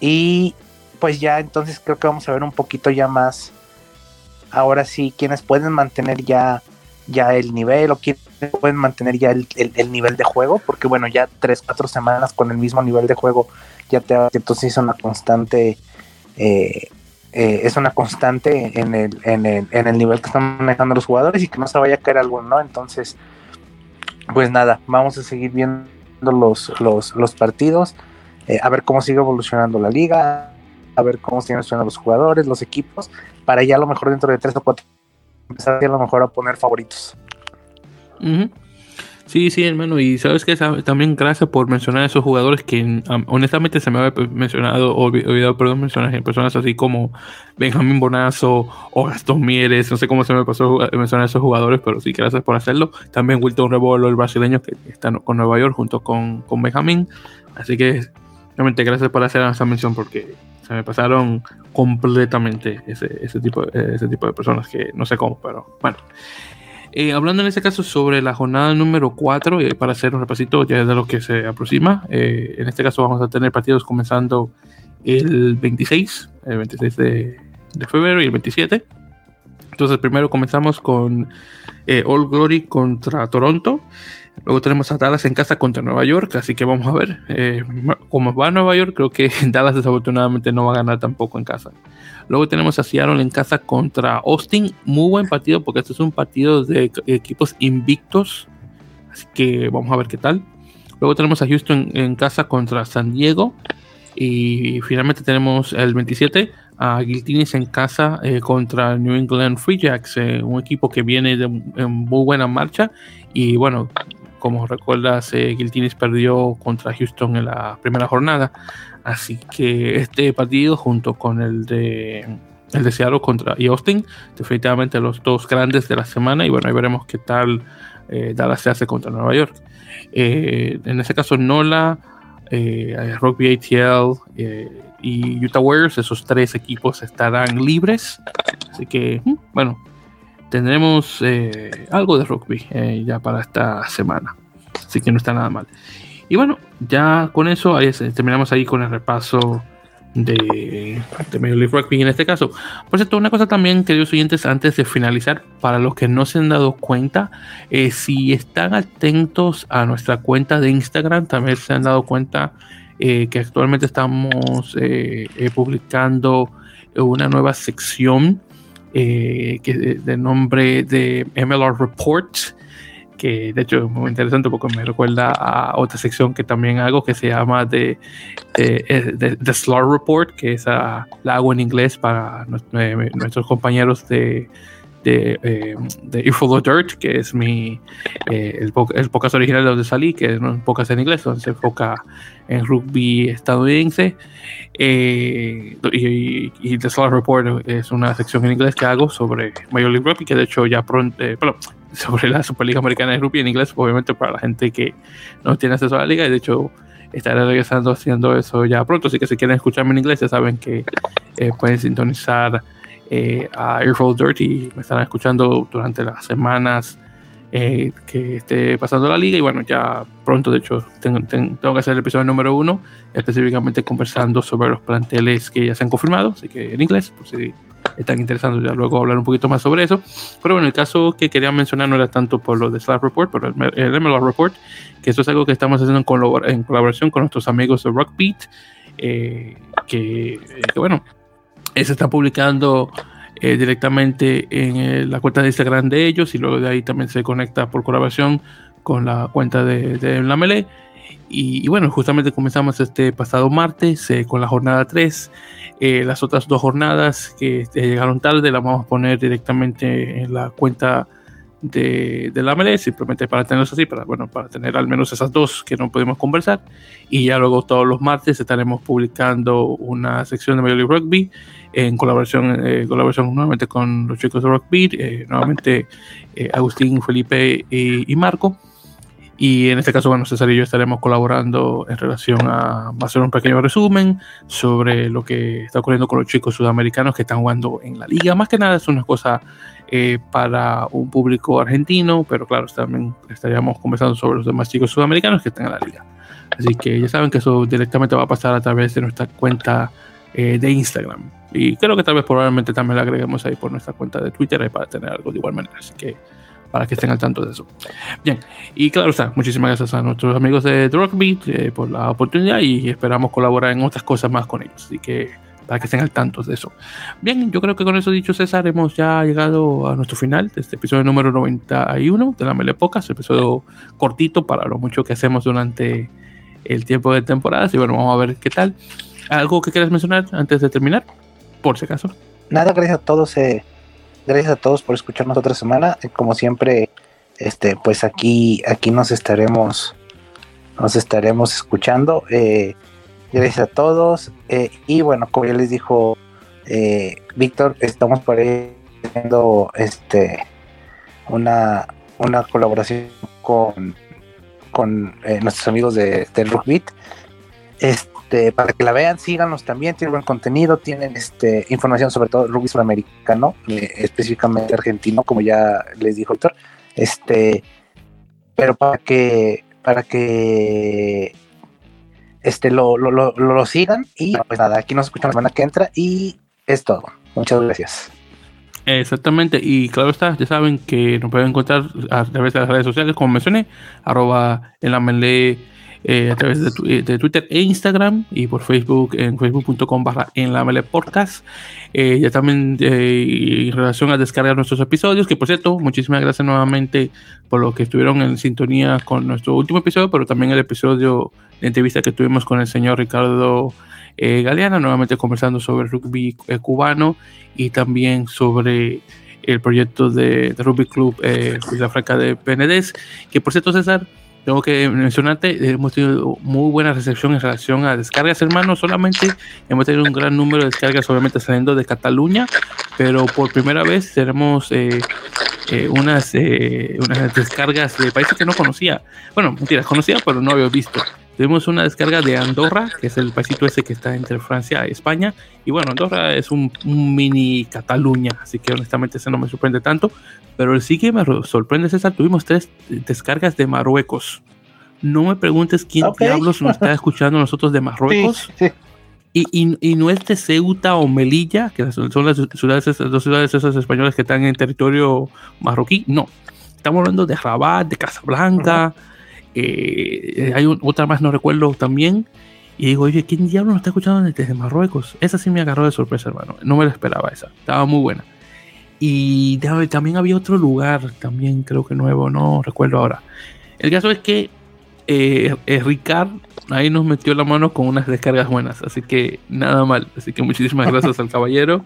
Y pues ya entonces creo que vamos a ver un poquito ya más, ahora sí, quienes pueden mantener ya, ya el nivel o quienes pueden mantener ya el, nivel de juego, porque bueno, ya tres, cuatro semanas con el mismo nivel de juego ya te entonces es una constante, eh, eh, es una constante en el, en, el, en el nivel que están manejando los jugadores y que no se vaya a caer alguno, ¿no? Entonces, pues nada, vamos a seguir viendo los, los, los partidos, eh, a ver cómo sigue evolucionando la liga, a ver cómo siguen suenan los jugadores, los equipos, para ya a lo mejor dentro de tres o cuatro empezar a lo mejor a poner favoritos. Sí, sí, hermano, y sabes que también gracias por mencionar a esos jugadores que honestamente se me había mencionado, olvidado, perdón, mencionar personas así como Benjamín Bonazo o Gastón Mieres, no sé cómo se me pasó mencionar a esos jugadores, pero sí, gracias por hacerlo. También Wilton Rebolo, el brasileño que está con Nueva York junto con, con Benjamín, así que realmente gracias por hacer esa mención porque se me pasaron completamente ese, ese, tipo, ese tipo de personas que no sé cómo, pero bueno. Eh, hablando en este caso sobre la jornada número 4, eh, para hacer un repasito ya de lo que se aproxima, eh, en este caso vamos a tener partidos comenzando el 26, el 26 de, febrero y el 27. Entonces primero comenzamos con All Glory contra Toronto. Luego tenemos a Dallas en casa contra Nueva York, así que vamos a ver eh, cómo va Nueva York. Creo que (laughs) Dallas desafortunadamente no va a ganar tampoco en casa. Luego tenemos a Seattle en casa contra Austin. Muy buen partido porque este es un partido de equipos invictos. Así que vamos a ver qué tal. Luego tenemos a Houston en casa contra San Diego. Y finalmente tenemos el 27 a Guiltinis en casa eh, contra New England Free Jacks, eh, un equipo que viene de, en muy buena marcha. Y bueno, como recuerdas, eh, Guiltinis perdió contra Houston en la primera jornada. Así que este partido, junto con el de el de Seattle contra Austin, definitivamente los dos grandes de la semana. Y bueno, ahí veremos qué tal eh, Dallas se hace contra Nueva York. En ese caso, Nola, eh, Rugby ATL y Utah Warriors, esos tres equipos estarán libres. Así que, mm, bueno, tendremos eh, algo de rugby eh, ya para esta semana. Así que no está nada mal. Y bueno, ya con eso terminamos ahí con el repaso de, de Major League Rugby en este caso. Por cierto, una cosa también, queridos oyentes, antes de finalizar, para los que no se han dado cuenta, eh, si están atentos a nuestra cuenta de Instagram, también se han dado cuenta que actualmente estamos publicando una nueva sección eh, que de, nombre de MLR Report, que de hecho es muy interesante porque me recuerda a otra sección que también hago que se llama de, de, de, Slur Report, que es la hago en inglés para nuestros compañeros de, de, eh, de Earful Dirt, que es mi eh, el, el, podcast original de donde salí, que es un podcast en inglés, donde se enfoca en rugby estadounidense. Eh, y, y, The Slot Report es una sección en inglés que hago sobre Major League Rugby, que de hecho ya pronto, eh, bueno, (laughs) sobre la Superliga Americana de Rugby en inglés, obviamente para la gente que no tiene acceso a la liga, y de hecho estaré regresando haciendo eso ya pronto, así que si quieren escucharme en inglés ya saben que eh, pueden sintonizar eh, a Earful Dirt y me estarán escuchando durante las semanas eh, que esté pasando la liga. Y bueno, ya pronto, de hecho, tengo, tengo, que hacer el episodio número uno, específicamente conversando sobre los planteles que ya se han confirmado, así que en inglés, por si están interesados, ya luego hablar un poquito más sobre eso. Pero bueno, el caso que quería mencionar no era tanto por lo de Slap Report, pero el, el MLR Report, que eso es algo que estamos haciendo en, colabor en colaboración con nuestros amigos de Rockbeat, eh, que, que bueno, se está publicando eh, directamente en eh, la cuenta de Instagram de ellos y luego de ahí también se conecta por colaboración con la cuenta de, la Melee. Y, bueno, justamente comenzamos este pasado martes eh, con la jornada 3. Eh, las otras dos jornadas que llegaron tarde las vamos a poner directamente en la cuenta de, de la MLE, simplemente para tenerlos así, para, bueno, para tener al menos esas dos que no podemos conversar. Y ya luego todos los martes estaremos publicando una sección de Major League Rugby en colaboración, eh, colaboración nuevamente con los chicos de Rugby, eh, nuevamente eh, Agustín, Felipe y, y, Marco. Y en este caso, bueno, César y yo estaremos colaborando en relación a, va a ser un pequeño resumen sobre lo que está ocurriendo con los chicos sudamericanos que están jugando en la liga. Más que nada es una cosa eh, para un público argentino, pero claro, también estaríamos conversando sobre los demás chicos sudamericanos que están en la liga. Así que ya saben que eso directamente va a pasar a través de nuestra cuenta eh, de Instagram. Y creo que tal vez probablemente también la agreguemos ahí por nuestra cuenta de Twitter para tener algo de igual manera. Así que para que estén al tanto de eso. Bien, y claro está, muchísimas gracias a nuestros amigos de Rockbeat eh, por la oportunidad y esperamos colaborar en otras cosas más con ellos. Así que para que estén al tanto de eso. Bien, yo creo que con eso dicho, César, hemos ya llegado a nuestro final de este episodio número 91 de la Mele Pocas, episodio cortito para lo mucho que hacemos durante el tiempo de temporadas. Y bueno, vamos a ver qué tal. ¿Algo que quieras mencionar antes de terminar? Por si acaso. Nada, gracias a todos. Eh, gracias a todos por escucharnos otra semana. Como siempre, este, pues aquí, aquí nos estaremos, nos estaremos escuchando. Eh, gracias a todos. Eh, y bueno, como ya les dijo eh, Víctor, estamos por ahí haciendo este una, una colaboración con, con nuestros amigos de, de. Este, para que la vean, síganos también, tienen buen contenido, tienen este, información sobre todo rugby sudamericano, eh, específicamente argentino, como ya les dijo Víctor. Este, pero para que para que este, lo, lo, lo, lo, sigan y pues nada, aquí nos escuchamos la semana que entra y es todo. Muchas gracias. Exactamente, y claro está, ya saben que nos pueden encontrar a través de las redes sociales, como mencioné, arroba en la eh, a través de, de, Twitter e Instagram y por Facebook en facebook.com barra en la melee podcast. Eh, ya también eh, en relación a descargar nuestros episodios, que por cierto, muchísimas gracias nuevamente por lo que estuvieron en sintonía con nuestro último episodio, pero también el episodio de entrevista que tuvimos con el señor Ricardo eh, Galeana, nuevamente conversando sobre el rugby eh, cubano y también sobre el proyecto de, Rugby Club eh, la Franca de Penedés, que por cierto César, tengo que mencionarte, hemos tenido muy buena recepción en relación a descargas, hermanos. Solamente hemos tenido un gran número de descargas, obviamente saliendo de Cataluña, pero por primera vez tenemos eh, unas, unas descargas de países que no conocía. Bueno, mentiras, conocía, pero no había visto. Tenemos una descarga de Andorra, que es el paísito ese que está entre Francia y España. Y bueno, Andorra es un, mini Cataluña, así que honestamente ese no me sorprende tanto. Pero el sí que me sorprende, César, tuvimos tres descargas de Marruecos. No me preguntes quién diablos nos está (laughs) escuchando nosotros de Marruecos. Y, y, no es de Ceuta o Melilla, que son las ciudades, dos ciudades esas españolas que están en territorio marroquí. No, estamos hablando de Rabat, de Casablanca. Eh, hay otra más, no recuerdo también. Y digo, oye, ¿quién diablos nos está escuchando desde Marruecos? Esa sí me agarró de sorpresa, hermano. No me la esperaba esa. Estaba muy buena. Y también había otro lugar, también creo que nuevo, no recuerdo ahora. El caso es que eh, eh, Ricard ahí nos metió la mano con unas descargas buenas, así que nada mal. Así que muchísimas (laughs) gracias al caballero.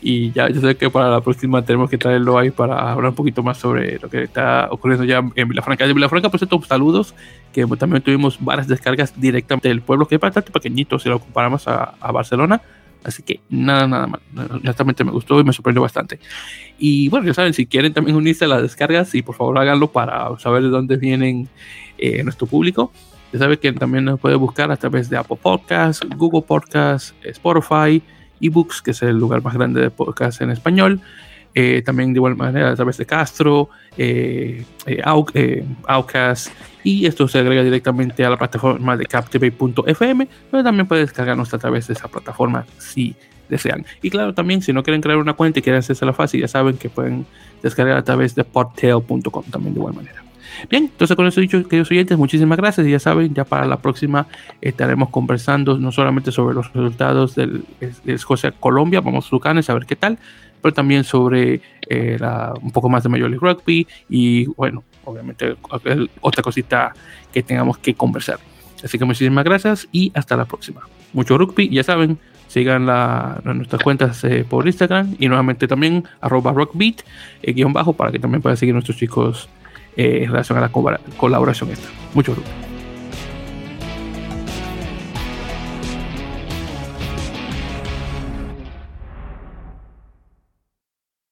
Y ya yo sé que para la próxima tenemos que traerlo ahí para hablar un poquito más sobre lo que está ocurriendo ya en Vilafranca. De Vilafranca, por cierto, saludos, que también tuvimos varias descargas directamente del pueblo, que es bastante pequeñito si lo comparamos a, a Barcelona. Así que nada, nada mal. Honestamente me gustó y me sorprendió bastante. Y bueno, ya saben, si quieren también unirse a las descargas, y por favor háganlo para saber de dónde vienen eh, nuestro público. Ya saben que también nos puede buscar a través de Apple Podcasts, Google Podcasts, Spotify, eBooks, que es el lugar más grande de podcasts en español. Eh, también de igual manera a través de Castro, eh, eh, eh y esto se agrega directamente a la plataforma de captivate.fm, pero también puedes descargarnos a través de esa plataforma si desean. Y claro, también si no quieren crear una cuenta y quieren hacerse la fácil, ya saben que pueden descargar a través de podtail.com también de igual manera. Bien, entonces con eso dicho, queridos oyentes, muchísimas gracias. Y ya saben, ya para la próxima estaremos conversando no solamente sobre los resultados del, de Escocia-Colombia, vamos a Lucanes a ver qué tal, pero también sobre eh, un poco más de Major League Rugby y bueno, obviamente otra cosita que tengamos que conversar. Así que muchísimas gracias y hasta la próxima. Mucho rugby, ya saben, sigan nuestras cuentas eh, por Instagram y nuevamente también arroba rockbeat, eh, guion bajo, para que también puedan seguir nuestros chicos en relación a la colaboración esta. Mucho rugby.